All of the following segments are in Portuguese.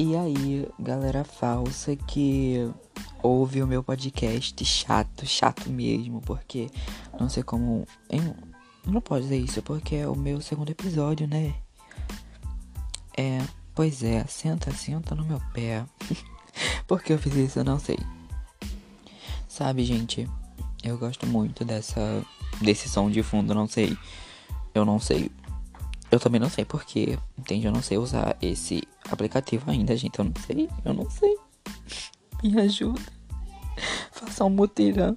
E aí, galera falsa que ouve o meu podcast chato, chato mesmo, porque não sei como. Eu não pode dizer isso, porque é o meu segundo episódio, né? É, pois é, senta, senta no meu pé. Por que eu fiz isso? Eu não sei. Sabe, gente, eu gosto muito dessa desse som de fundo, não sei. Eu não sei. Eu também não sei porque, entende? Eu não sei usar esse aplicativo ainda, gente. Eu não sei, eu não sei. Me ajuda. Faça um mutirão.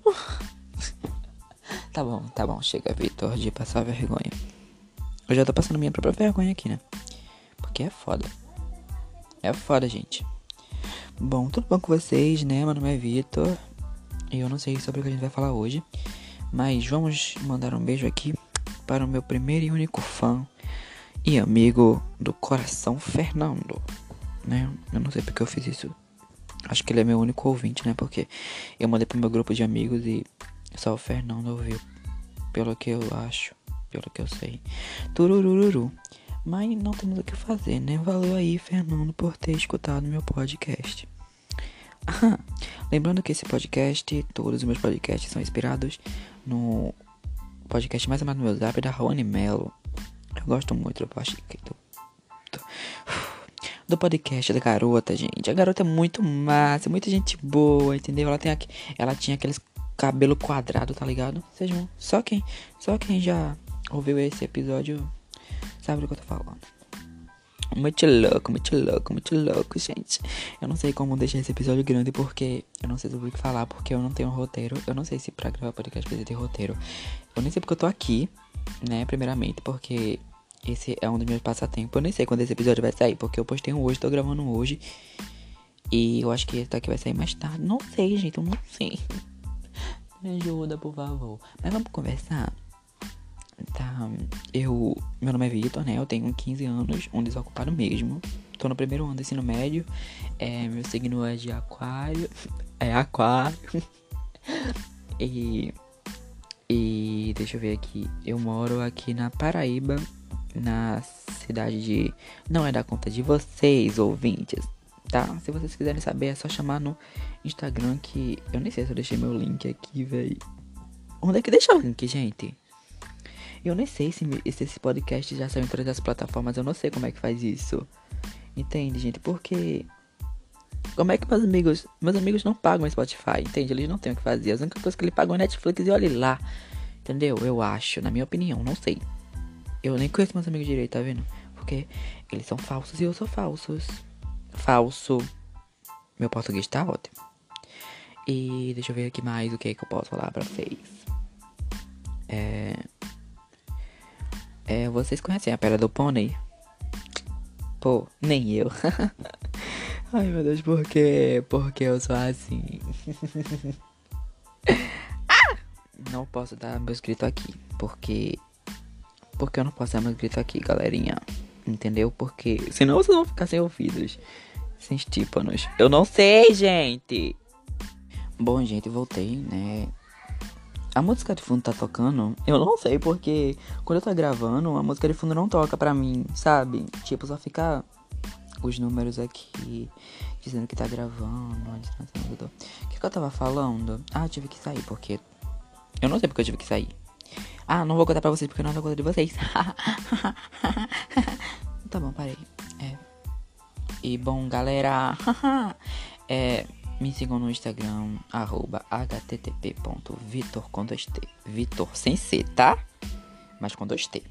tá bom, tá bom. Chega, Vitor, de passar vergonha. Eu já tô passando minha própria vergonha aqui, né? Porque é foda. É foda, gente. Bom, tudo bom com vocês, né? Meu nome é Vitor. E eu não sei sobre o que a gente vai falar hoje. Mas vamos mandar um beijo aqui para o meu primeiro e único fã e amigo do coração, Fernando. Né? Eu não sei porque eu fiz isso. Acho que ele é meu único ouvinte, né? Porque eu mandei pro meu grupo de amigos e só o Fernando ouviu. Pelo que eu acho, pelo que eu sei. Turururu. Mas não temos o que fazer, né? Valeu aí, Fernando, por ter escutado meu podcast. Ah, lembrando que esse podcast, todos os meus podcasts são inspirados no podcast mais amado no meu zap da Rony Mello. Eu gosto muito do podcast. Do, do, do, podcast da garota, gente. A garota é muito massa, muita gente boa, entendeu? Ela tem aqui, ela tinha aqueles cabelo quadrado, tá ligado? Sejam só quem, só quem já ouviu esse episódio sabe do que eu tô falando. Muito louco, muito louco, muito louco, gente. Eu não sei como deixar esse episódio grande porque eu não sei sobre o que falar, porque eu não tenho roteiro. Eu não sei se pra gravar podcast precisa ter roteiro. Eu nem sei porque eu tô aqui, né? Primeiramente, porque esse é um dos meus passatempos. Eu nem sei quando esse episódio vai sair, porque eu postei um hoje, tô gravando um hoje. E eu acho que esse daqui vai sair mais tarde. Não sei, gente, eu não sei. Me ajuda, por favor. Mas vamos conversar. Tá, eu. Meu nome é Vitor, né? Eu tenho 15 anos, um desocupado mesmo. Tô no primeiro ano do ensino médio. É, meu signo é de aquário. É aquário. e. E deixa eu ver aqui. Eu moro aqui na Paraíba, na cidade de. Não é da conta de vocês, ouvintes. Tá? Se vocês quiserem saber, é só chamar no Instagram que. Eu nem sei se eu deixei meu link aqui, velho. Onde é que deixa o link, gente? Eu nem sei se, se esse podcast já saiu em todas as plataformas, eu não sei como é que faz isso. Entende, gente? Porque. Como é que meus amigos. Meus amigos não pagam Spotify, entende? Eles não têm o que fazer. A única coisa que eles pagam é Netflix e olhe lá. Entendeu? Eu acho, na minha opinião, não sei. Eu nem conheço meus amigos direito, tá vendo? Porque eles são falsos e eu sou falsos. Falso. Meu português tá ótimo. E deixa eu ver aqui mais o que, é que eu posso falar pra vocês. É. É, vocês conhecem a Pedra do Pônei? Pô, nem eu. Ai meu Deus, por quê? Porque eu sou assim. ah! Não posso dar meu escrito aqui. Porque. Porque eu não posso dar meu escrito aqui, galerinha. Entendeu? Porque. Senão vocês vão ficar sem ouvidos. Sem tímpanos. Eu não sei, gente. Bom, gente, voltei, né? A música de fundo tá tocando, eu não sei porque quando eu tô gravando, a música de fundo não toca pra mim, sabe? Tipo, só fica os números aqui dizendo que tá gravando. O que, que eu tava falando? Ah, eu tive que sair porque. Eu não sei porque eu tive que sair. Ah, não vou contar pra vocês porque eu não dou conta de vocês. tá bom, parei. É. E bom, galera. é. Me sigam no Instagram, arroba http.vitor com 2T. Vitor sem C, tá? Mas com 2T.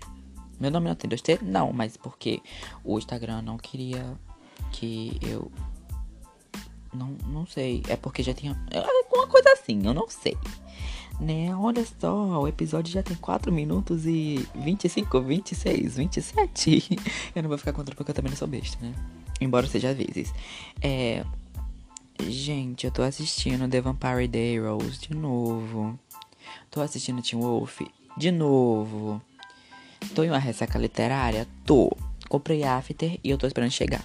Meu nome não tem 2T? Não, mas porque o Instagram não queria que eu. Não, não sei. É porque já tinha. É uma coisa assim, eu não sei. Né? Olha só, o episódio já tem 4 minutos e 25, 26, 27. Eu não vou ficar contando porque eu também não sou besta, né? Embora seja às vezes. É. Gente, eu tô assistindo The Vampire Diaries de novo. Tô assistindo Teen Wolf de novo. Tô em uma ressaca literária? Tô. Comprei After e eu tô esperando chegar.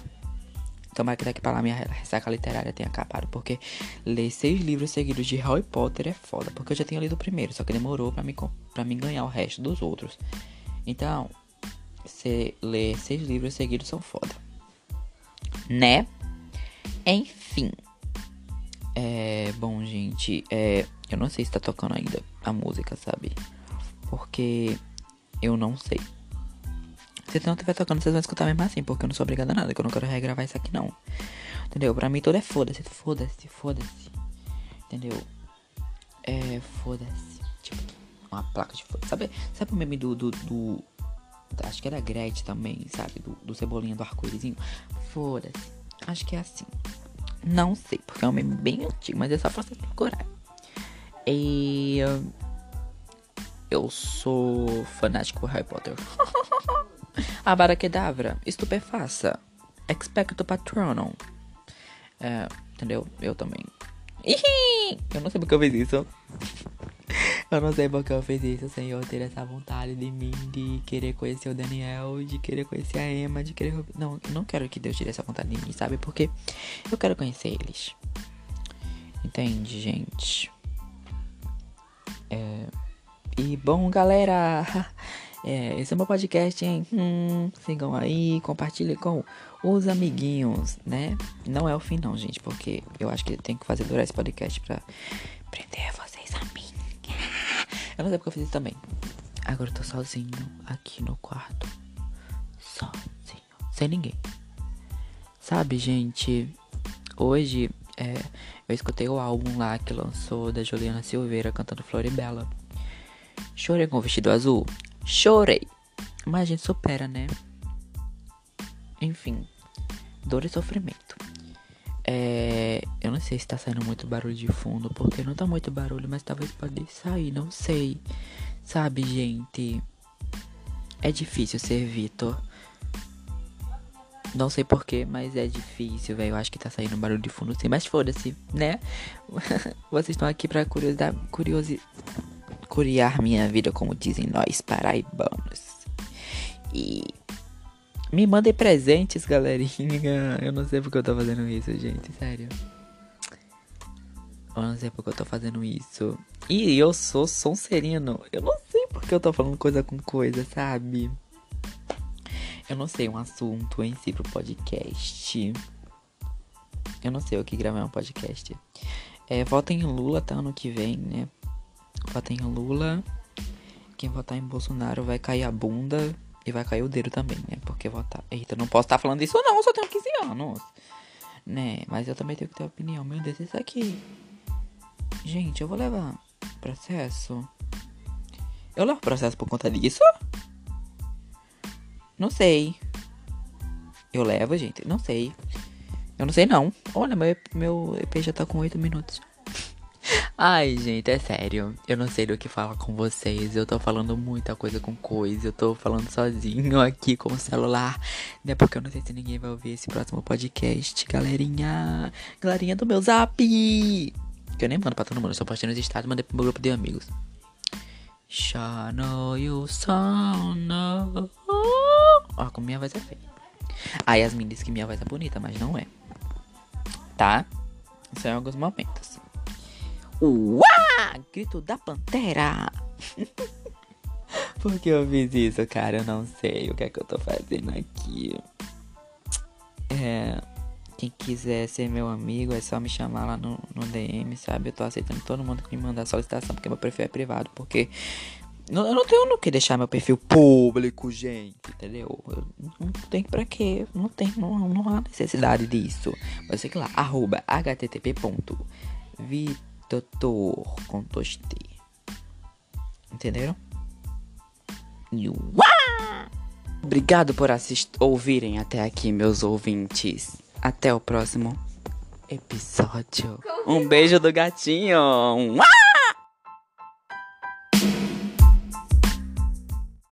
Tomara que daqui pra lá minha ressaca literária tenha acabado. Porque ler seis livros seguidos de Harry Potter é foda. Porque eu já tinha lido o primeiro, só que demorou pra me, pra me ganhar o resto dos outros. Então, se ler seis livros seguidos são foda. Né? Enfim. É. Bom, gente. É. Eu não sei se tá tocando ainda a música, sabe? Porque eu não sei. Se não estiver tocando, vocês vão escutar mesmo assim, porque eu não sou obrigada a nada, que eu não quero regravar isso aqui não. Entendeu? Pra mim tudo é foda-se, foda-se, foda-se. Entendeu? É, foda-se. Tipo, uma placa de foda Sabe, sabe o meme do, do, do Acho que era Gretchen também, sabe? Do, do cebolinha do arco-írisinho. Foda-se. Acho que é assim. Não sei, porque é um meme bem antigo, mas é só pra você procurar. E. Eu sou fanático por Harry Potter. Avada Kedavra, estupefaça, expecto patronum. É, entendeu? Eu também. Eu não sei porque eu fiz isso. Eu não sei porque eu fiz isso, Senhor, ter essa vontade de mim, de querer conhecer o Daniel, de querer conhecer a Emma, de querer. Não, não quero que Deus tire essa vontade de mim, sabe? Porque eu quero conhecer eles. Entende, gente? É. E bom, galera. É, esse é meu podcast, hein? Hum, sigam aí, compartilhem com os amiguinhos, né? Não é o fim, não, gente, porque eu acho que tem que fazer durar esse podcast pra prender mim. Eu não sei porque eu fiz isso também. Agora eu tô sozinho aqui no quarto. Sozinho. Sem ninguém. Sabe, gente? Hoje é, eu escutei o álbum lá que lançou da Juliana Silveira cantando Floribela. Chorei com o vestido azul? Chorei. Mas a gente supera, né? Enfim. Dor e sofrimento. É, eu não sei se tá saindo muito barulho de fundo, porque não tá muito barulho, mas talvez pode sair, não sei. Sabe, gente? É difícil ser Vitor. Não sei porquê, mas é difícil, velho. Eu acho que tá saindo barulho de fundo sim, mas foda-se, né? Vocês estão aqui pra curiosidade, curiosi, curiar minha vida, como dizem nós paraibanos. E me mandem presentes, galerinha. Eu não sei porque eu tô fazendo isso, gente. Sério. Eu não sei porque eu tô fazendo isso. E eu sou Sonserino. Eu não sei porque eu tô falando coisa com coisa, sabe? Eu não sei um assunto em si pro podcast. Eu não sei o que gravar um podcast. É, votem em Lula, tá? Ano que vem, né? Votem em Lula. Quem votar em Bolsonaro vai cair a bunda. E vai cair o dedo também, né? Porque votar. Eita, não posso estar tá falando isso, não. Eu só tenho 15 anos. Né? Mas eu também tenho que ter opinião. Meu Deus, isso aqui. Gente, eu vou levar processo. Eu levo processo por conta disso? Não sei. Eu levo, gente? Não sei. Eu não sei, não. Olha, meu, meu EP já tá com 8 minutos. Ai, gente, é sério. Eu não sei do que falar com vocês. Eu tô falando muita coisa com coisa. Eu tô falando sozinho aqui com o celular. Né? Porque eu não sei se ninguém vai ouvir esse próximo podcast. Galerinha. Galerinha do meu zap. Que eu nem mando pra todo mundo. Eu só postei nos estados e mandei pro meu grupo de amigos. Shano you sono. Ó, como minha voz é feia. A Yasmin disse que minha voz é bonita, mas não é. Tá? São alguns momentos. Uá! Grito da pantera. Por que eu fiz isso, cara? Eu não sei o que é que eu tô fazendo aqui. É. Quem quiser ser meu amigo é só me chamar lá no, no DM, sabe? Eu tô aceitando todo mundo que me mandar solicitação, porque meu perfil é privado. Porque eu não tenho no que deixar meu perfil público, gente, entendeu? Eu não tem pra quê? Não tem, não, não há necessidade disso. Você que lá, arroba http.vit doutor com dois T. Entenderam? Obrigado por ouvirem até aqui, meus ouvintes. Até o próximo episódio. Um beijo do gatinho.